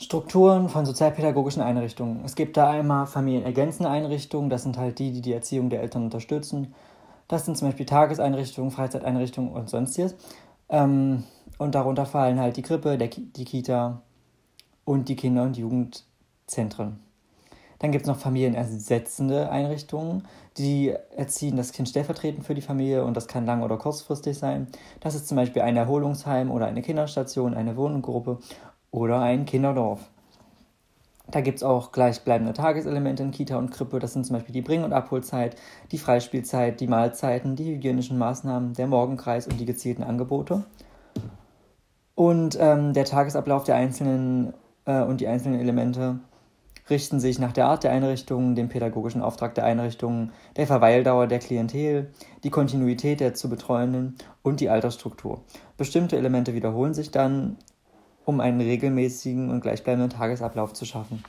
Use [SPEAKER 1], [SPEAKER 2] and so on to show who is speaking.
[SPEAKER 1] Strukturen von sozialpädagogischen Einrichtungen. Es gibt da einmal familienergänzende Einrichtungen, das sind halt die, die die Erziehung der Eltern unterstützen. Das sind zum Beispiel Tageseinrichtungen, Freizeiteinrichtungen und sonstiges. Ähm, und darunter fallen halt die Krippe, die Kita und die Kinder- und Jugendzentren. Dann gibt es noch familienersetzende Einrichtungen, die erziehen das Kind stellvertretend für die Familie und das kann lang- oder kurzfristig sein. Das ist zum Beispiel ein Erholungsheim oder eine Kinderstation, eine Wohngruppe oder ein Kinderdorf. Da gibt es auch gleichbleibende Tageselemente in Kita und Krippe. Das sind zum Beispiel die Bring- und Abholzeit, die Freispielzeit, die Mahlzeiten, die hygienischen Maßnahmen, der Morgenkreis und die gezielten Angebote. Und ähm, der Tagesablauf der einzelnen äh, und die einzelnen Elemente richten sich nach der Art der Einrichtung, dem pädagogischen Auftrag der Einrichtung, der Verweildauer der Klientel, die Kontinuität der zu betreuenden und die Altersstruktur. Bestimmte Elemente wiederholen sich dann um einen regelmäßigen und gleichbleibenden Tagesablauf zu schaffen.